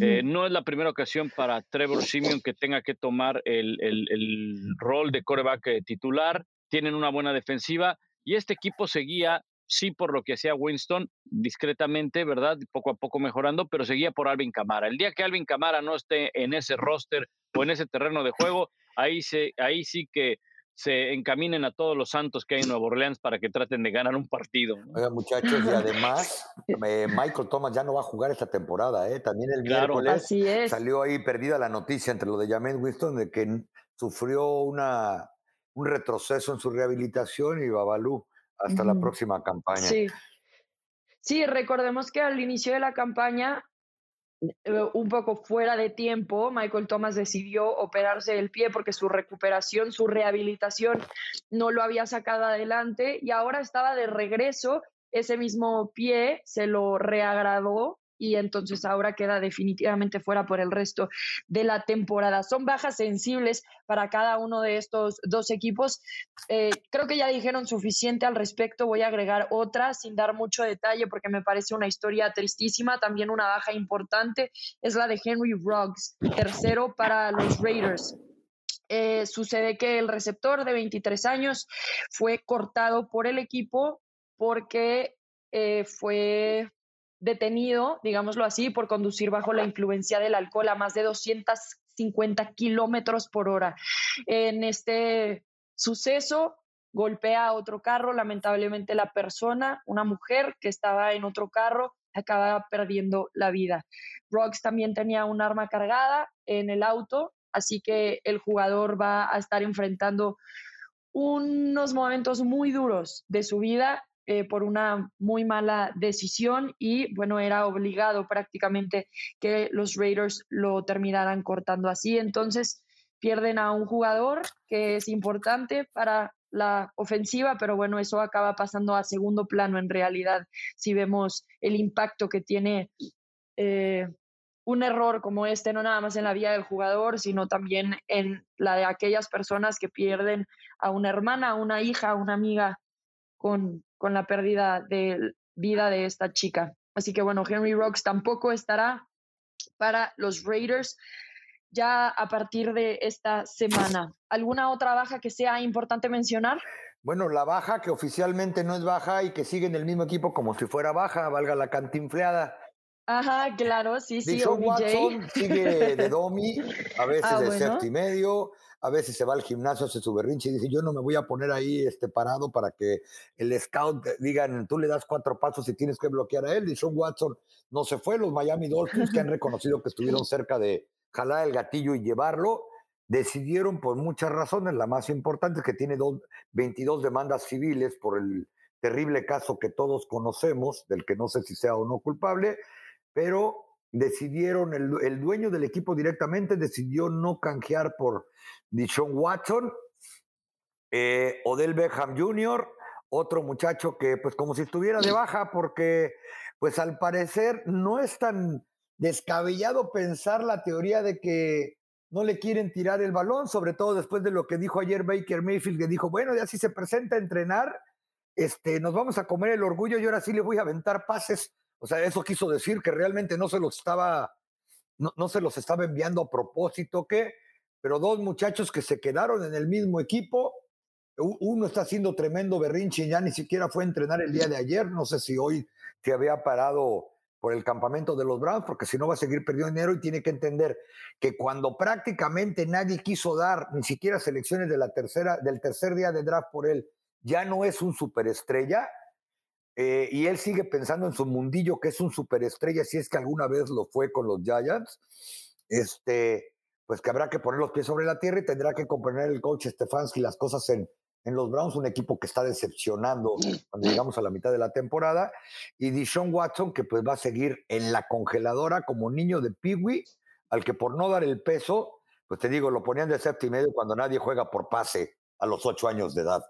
Eh, no es la primera ocasión para Trevor Simeon que tenga que tomar el, rol de coreback eh, titular. Tienen una buena defensiva y este equipo seguía sí por lo que hacía Winston, discretamente, ¿verdad? Poco a poco mejorando, pero seguía por Alvin Camara. El día que Alvin Camara no esté en ese roster o en ese terreno de juego, ahí, se, ahí sí que se encaminen a todos los santos que hay en Nueva Orleans para que traten de ganar un partido. Oiga, muchachos, y además, eh, Michael Thomas ya no va a jugar esta temporada, ¿eh? También el miércoles salió ahí perdida la noticia entre lo de James Winston de que sufrió una, un retroceso en su rehabilitación y Babalú hasta la próxima campaña. Sí. Sí, recordemos que al inicio de la campaña un poco fuera de tiempo, Michael Thomas decidió operarse el pie porque su recuperación, su rehabilitación no lo había sacado adelante y ahora estaba de regreso. Ese mismo pie se lo reagradó y entonces ahora queda definitivamente fuera por el resto de la temporada. Son bajas sensibles para cada uno de estos dos equipos. Eh, creo que ya dijeron suficiente al respecto. Voy a agregar otra sin dar mucho detalle porque me parece una historia tristísima. También una baja importante es la de Henry Ruggs, tercero para los Raiders. Eh, sucede que el receptor de 23 años fue cortado por el equipo porque eh, fue detenido, digámoslo así, por conducir bajo la influencia del alcohol a más de 250 kilómetros por hora. En este suceso golpea a otro carro, lamentablemente la persona, una mujer que estaba en otro carro, acaba perdiendo la vida. Rocks también tenía un arma cargada en el auto, así que el jugador va a estar enfrentando unos momentos muy duros de su vida eh, por una muy mala decisión y bueno, era obligado prácticamente que los Raiders lo terminaran cortando así. Entonces pierden a un jugador que es importante para la ofensiva, pero bueno, eso acaba pasando a segundo plano en realidad si vemos el impacto que tiene. Eh, un error como este, no nada más en la vida del jugador, sino también en la de aquellas personas que pierden a una hermana, a una hija, a una amiga con, con la pérdida de vida de esta chica. Así que bueno, Henry Rocks tampoco estará para los Raiders ya a partir de esta semana. ¿Alguna otra baja que sea importante mencionar? Bueno, la baja que oficialmente no es baja y que sigue en el mismo equipo como si fuera baja, valga la cantinfleada. Ajá, claro, sí, sí. Watson sigue de domi, a veces ah, de bueno. y medio, a veces se va al gimnasio, hace su berrinche y dice, yo no me voy a poner ahí este, parado para que el scout digan, tú le das cuatro pasos y tienes que bloquear a él. Y Sean Watson no se fue, los Miami Dolphins, que han reconocido que estuvieron cerca de jalar el gatillo y llevarlo, decidieron por muchas razones, la más importante es que tiene 22 demandas civiles por el terrible caso que todos conocemos, del que no sé si sea o no culpable, pero decidieron, el, dueño del equipo directamente decidió no canjear por Dishon Watson, eh, Odell Beckham Jr., otro muchacho que pues como si estuviera de baja porque pues al parecer no es tan descabellado pensar la teoría de que no le quieren tirar el balón, sobre todo después de lo que dijo ayer Baker Mayfield, que dijo, bueno, ya si se presenta a entrenar, este, nos vamos a comer el orgullo y ahora sí le voy a aventar pases o sea, eso quiso decir que realmente no se los estaba, no, se los estaba enviando a propósito, ¿qué? Pero dos muchachos que se quedaron en el mismo equipo, uno está haciendo tremendo berrinche y ya ni siquiera fue a entrenar el día de ayer, no sé si hoy se había parado por el campamento de los Browns, porque si no va a seguir perdiendo dinero y tiene que entender que cuando prácticamente nadie quiso dar ni siquiera selecciones de la tercera, del tercer día de draft por él, ya no es un superestrella, eh, y él sigue pensando en su mundillo, que es un superestrella, si es que alguna vez lo fue con los Giants, este, pues que habrá que poner los pies sobre la tierra y tendrá que comprender el coach Stefanski las cosas en, en los Browns, un equipo que está decepcionando cuando llegamos a la mitad de la temporada, y Dishon Watson, que pues va a seguir en la congeladora como niño de Peewee, al que por no dar el peso, pues te digo, lo ponían de séptimo medio cuando nadie juega por pase a los ocho años de edad.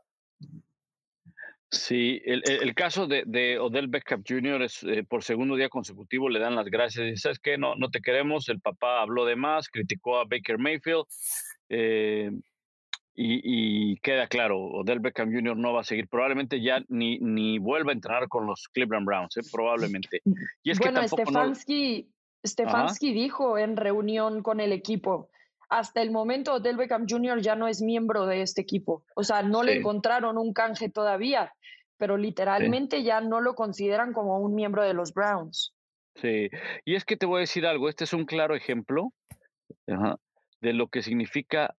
Sí, el, caso de, Odell Beckham Jr. es eh, por segundo día consecutivo le dan las gracias y sabes que no, no te queremos, el papá habló de más, criticó a Baker Mayfield eh, y, queda claro, Odell Beckham Jr. no va a seguir, probablemente ya ni, ni vuelva a entrenar con los Cleveland Browns, eh, probablemente. Y es bueno, Stefanski, Stefanski dijo en reunión con el equipo, hasta el momento Del Beckham Jr. ya no es miembro de este equipo. O sea, no le encontraron un canje todavía, pero literalmente ya no lo consideran como un miembro de los Browns. Sí, y es que te voy a decir algo, este es un claro ejemplo de lo que significa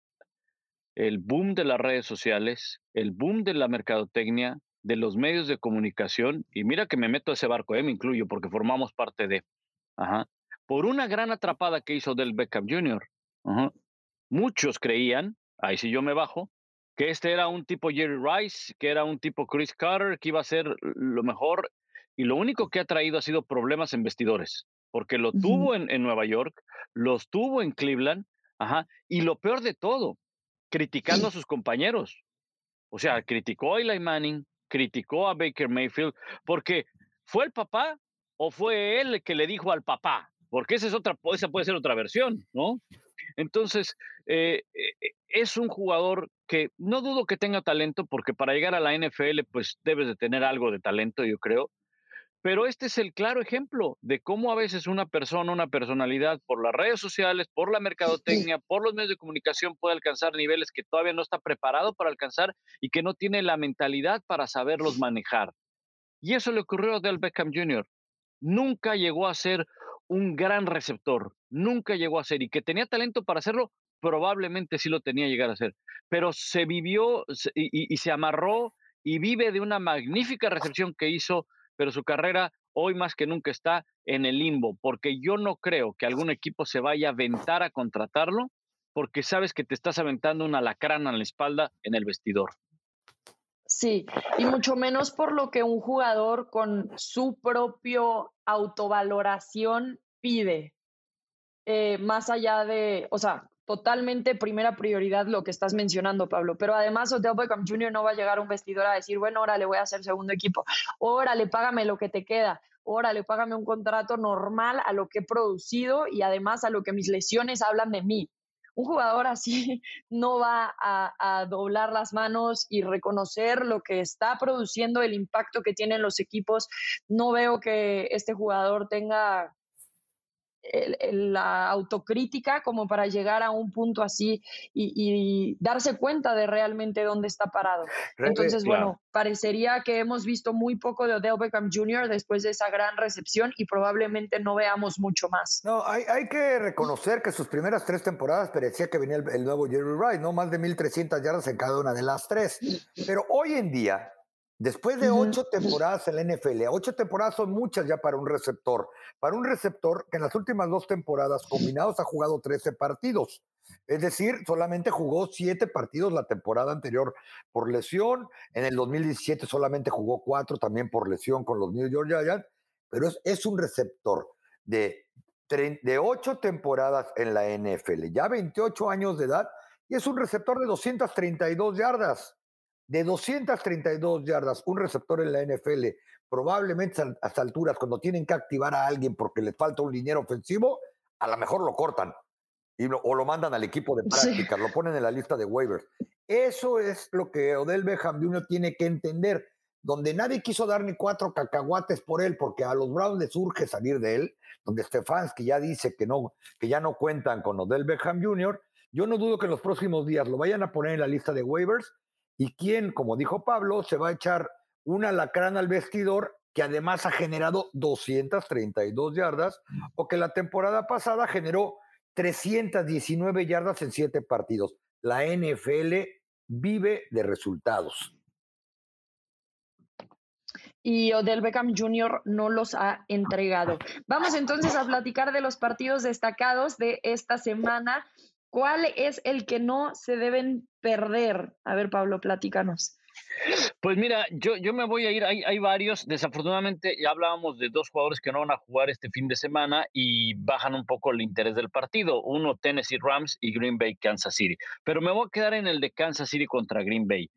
el boom de las redes sociales, el boom de la mercadotecnia, de los medios de comunicación, y mira que me meto a ese barco, eh, me incluyo porque formamos parte de, ajá, por una gran atrapada que hizo del Beckham Jr. Muchos creían, ahí sí yo me bajo, que este era un tipo Jerry Rice, que era un tipo Chris Carter, que iba a ser lo mejor, y lo único que ha traído ha sido problemas en vestidores, porque lo tuvo en, en, Nueva York, los tuvo en Cleveland, ajá, y lo peor de todo, criticando a sus compañeros. O sea, criticó a Eli Manning, criticó a Baker Mayfield, porque fue el papá o fue él el que le dijo al papá, porque esa es otra, esa puede ser otra versión, ¿no? Entonces, eh, eh, es un jugador que no dudo que tenga talento, porque para llegar a la NFL, pues debes de tener algo de talento, yo creo. Pero este es el claro ejemplo de cómo a veces una persona, una personalidad, por las redes sociales, por la mercadotecnia, por los medios de comunicación, puede alcanzar niveles que todavía no está preparado para alcanzar y que no tiene la mentalidad para saberlos manejar. Y eso le ocurrió a Del Beckham Jr. Nunca llegó a ser un gran receptor, nunca llegó a ser, y que tenía talento para hacerlo, probablemente sí lo tenía llegar a ser, pero se vivió y, se amarró y vive de una magnífica recepción que hizo pero su carrera hoy más que nunca está en el limbo, porque yo no creo que algún equipo se vaya a aventar a contratarlo, porque sabes que te estás aventando una lacrana en la espalda en el vestidor. Sí, y mucho menos por lo que un jugador con su propio autovaloración pide. Eh, más allá de, o sea, totalmente primera prioridad lo que estás mencionando, Pablo. Pero además, Odell Beckham Jr. no va a llegar a un vestidor a decir, bueno, ahora le voy a hacer segundo equipo, órale, págame lo que te queda, órale, págame un contrato normal a lo que he producido y además a lo que mis lesiones hablan de mí. Un jugador así no va a, a doblar las manos y reconocer lo que está produciendo, el impacto que tienen los equipos. No veo que este jugador tenga la autocrítica como para llegar a un punto así y, darse cuenta de realmente dónde está parado. Entonces, bueno, parecería que hemos visto muy poco de Odell Beckham Jr. después de esa gran recepción y probablemente no veamos mucho más. No, hay, hay que reconocer que sus primeras tres temporadas parecía que venía el, nuevo Jerry Rice, ¿no? Más de 1.300 yardas en cada una de las tres. Pero hoy en día, Después de ocho temporadas en la NFL, ocho temporadas son muchas ya para un receptor. Para un receptor que en las últimas dos temporadas combinados ha jugado 13 partidos. Es decir, solamente jugó siete partidos la temporada anterior por lesión. En el 2017 solamente jugó cuatro también por lesión con los New York Giants. Pero es, un receptor de, de ocho temporadas en la NFL, ya 28 años de edad, y es un receptor de 232 yardas de 232 yardas, un receptor en la NFL, probablemente a estas alturas, cuando tienen que activar a alguien porque les falta un liniero ofensivo, a lo mejor lo cortan y o lo mandan al equipo de práctica, lo ponen en la lista de waivers. Eso es lo que Odell Beckham Jr. tiene que entender, donde nadie quiso dar ni cuatro cacahuates por él, porque a los Browns les urge salir de él, donde Stefanski ya dice que, no, que ya no cuentan con Odell Beckham Jr., yo no dudo que en los próximos días lo vayan a poner en la lista de waivers y quien, como dijo Pablo, se va a echar una lacrana al vestidor que además ha generado 232 yardas, o que la temporada pasada generó 319 yardas en siete partidos. La NFL vive de resultados. Y Odell Beckham Jr. no los ha entregado. Vamos entonces a platicar de los partidos destacados de esta semana. ¿Cuál es el que no se deben perder? A ver, Pablo, platícanos. Pues mira, yo, yo me voy a ir, hay, hay, varios, desafortunadamente ya hablábamos de dos jugadores que no van a jugar este fin de semana y bajan un poco el interés del partido, uno Tennessee Rams y Green Bay Kansas City, pero me voy a quedar en el de Kansas City contra Green Bay.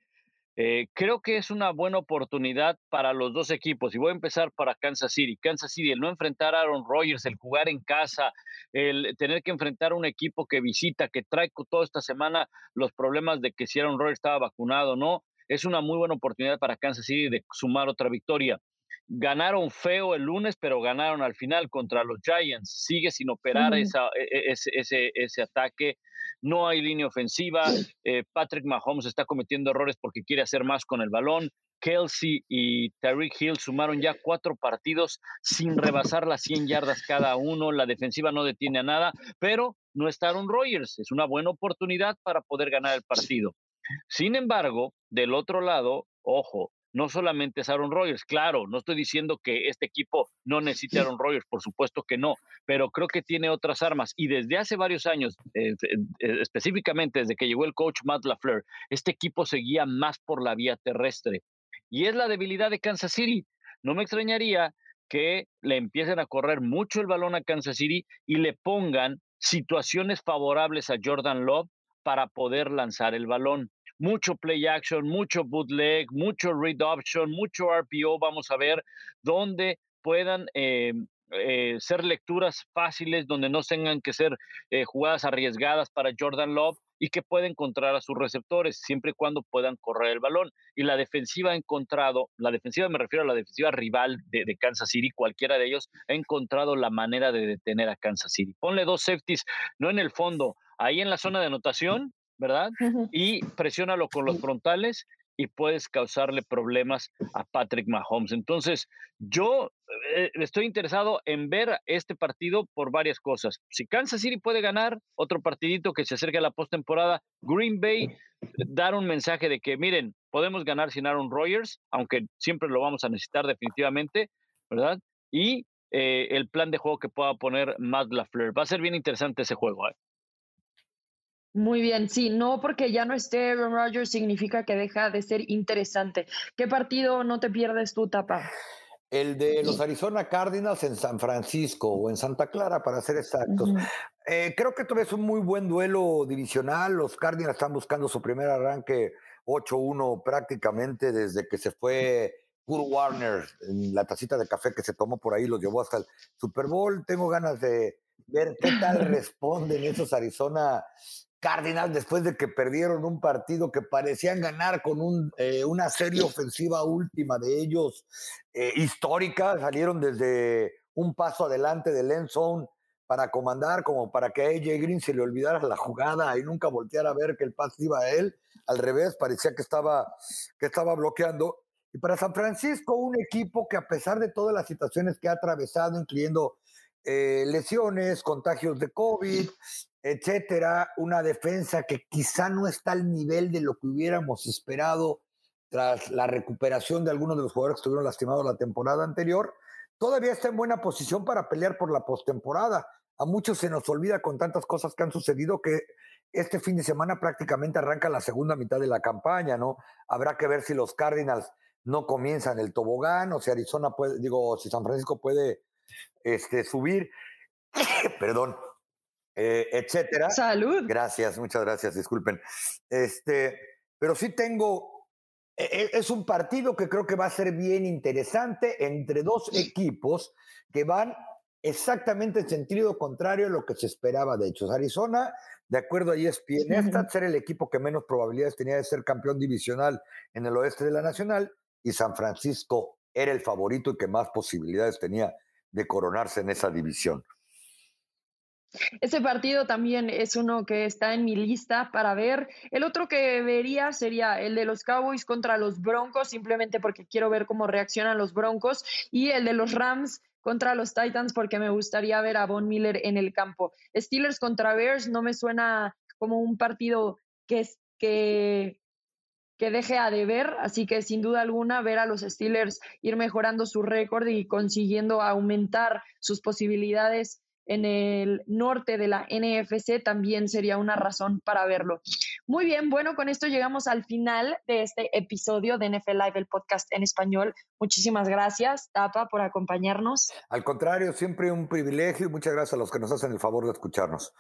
Eh, creo que es una buena oportunidad para los dos equipos y voy a empezar para Kansas City. Kansas City, el no enfrentar a Aaron Rodgers, el jugar en casa, el tener que enfrentar a un equipo que visita, que trae toda esta semana los problemas de que si Aaron Rodgers estaba vacunado o no, es una muy buena oportunidad para Kansas City de sumar otra victoria. Ganaron feo el lunes, pero ganaron al final contra los Giants. Sigue sin operar esa, e, e, ese, ese, ese ataque no hay línea ofensiva, eh, Patrick Mahomes está cometiendo errores porque quiere hacer más con el balón. Kelsey y Tyreek Hill sumaron ya cuatro partidos sin rebasar las 100 yardas cada uno. La defensiva no detiene a nada, pero no está Aaron Rodgers. Es una buena oportunidad para poder ganar el partido. Sin embargo, del otro lado, ojo, no solamente es Aaron Rodgers. Claro, no estoy diciendo que este equipo no necesite a Aaron Rodgers, por supuesto que no, pero creo que tiene otras armas. Y desde hace varios años, eh, eh, específicamente desde que llegó el coach Matt LaFleur, este equipo seguía más por la vía terrestre. Y es la debilidad de Kansas City. No me extrañaría que le empiecen a correr mucho el balón a Kansas City y le pongan situaciones favorables a Jordan Love para poder lanzar el balón mucho play action, mucho bootleg, mucho read option, mucho RPO, vamos a ver, donde puedan eh, eh, ser lecturas fáciles, donde no tengan que ser eh, jugadas arriesgadas para Jordan Love y que pueda encontrar a sus receptores, siempre y cuando puedan correr el balón. Y la defensiva ha encontrado, la defensiva me refiero a la defensiva rival de, de, Kansas City, cualquiera de ellos ha encontrado la manera de detener a Kansas City. Ponle dos safeties, no en el fondo, ahí en la zona de anotación ¿verdad? Y presiónalo con los frontales y puedes causarle problemas a Patrick Mahomes. Entonces, yo eh, estoy interesado en ver este partido por varias cosas. Si Kansas City puede ganar otro partidito que se acerque a la postemporada, Green Bay dar un mensaje de que, miren, podemos ganar sin Aaron Rodgers, aunque siempre lo vamos a necesitar definitivamente, ¿verdad? Y eh, el plan de juego que pueda poner Matt LaFleur. Va a ser bien interesante ese juego. ¿eh? Muy bien, sí, no porque ya no esté Aaron Rodgers significa que deja de ser interesante. ¿Qué partido no te pierdes tú, Tapa? El de los Arizona Cardinals en San Francisco o en Santa Clara, para ser exactos. Eh, creo que todavía es un muy buen duelo divisional. Los Cardinals están buscando su primer arranque 8-1 prácticamente desde que se fue Kurt Warner en la tacita de café que se tomó por ahí, los llevó hasta el Super Bowl. Tengo ganas de ver qué tal responden esos Arizona Cardinals después de que perdieron un partido que parecían ganar con eh, una serie ofensiva última de ellos eh, histórica, salieron desde un paso adelante del end zone para comandar, como para que a AJ Green se le olvidara la jugada y nunca volteara a ver que el pase iba a él. Al revés, parecía que estaba, que estaba bloqueando. Y para San Francisco, un equipo que a pesar de todas las situaciones que ha atravesado, incluyendo eh, lesiones, contagios de COVID, etcétera, una defensa que quizá no está al nivel de lo que hubiéramos esperado tras la recuperación de algunos de los jugadores que estuvieron lastimados la temporada anterior, todavía está en buena posición para pelear por la postemporada. A muchos se nos olvida con tantas cosas que han sucedido que este fin de semana prácticamente arranca la segunda mitad de la campaña, ¿no? Habrá que ver si los Cardinals no comienzan el tobogán o si Arizona puede, digo, si San Francisco puede este, subir. Perdón, eh, etcétera. Salud. Gracias, muchas gracias, disculpen. Este, pero sí tengo, e, e, es un partido que creo que va a ser bien interesante entre dos equipos que van exactamente en sentido contrario a lo que se esperaba de hecho. Arizona, de acuerdo a ESPN, esta ser el equipo que menos probabilidades tenía de ser campeón divisional en el oeste de la Nacional y San Francisco era el favorito y que más posibilidades tenía de coronarse en esa división. Ese partido también es uno que está en mi lista para ver. El otro que vería sería el de los Cowboys contra los Broncos, simplemente porque quiero ver cómo reaccionan los Broncos, y el de los Rams contra los Titans, porque me gustaría ver a Von Miller en el campo. Steelers contra Bears no me suena como un partido que, que, que deje a deber, así que sin duda alguna ver a los Steelers ir mejorando su récord y consiguiendo aumentar sus posibilidades en el norte de la NFC también sería una razón para verlo. Muy bien, bueno, con esto llegamos al final de este episodio de NFL Live, el podcast en español. Muchísimas gracias, Tapa, por acompañarnos. Al contrario, siempre un privilegio y muchas gracias a los que nos hacen el favor de escucharnos.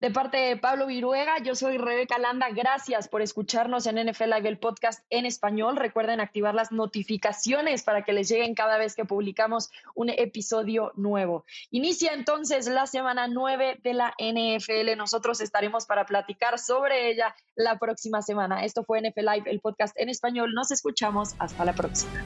De parte de Pablo Viruega, yo soy Rebeca Landa. Gracias por escucharnos en NFL Live, el podcast en español. Recuerden activar las notificaciones para que les lleguen cada vez que publicamos un episodio nuevo. Inicia entonces la semana 9 de la NFL. Nosotros estaremos para platicar sobre ella la próxima semana. Esto fue NFL Live, el podcast en español. Nos escuchamos. Hasta la próxima.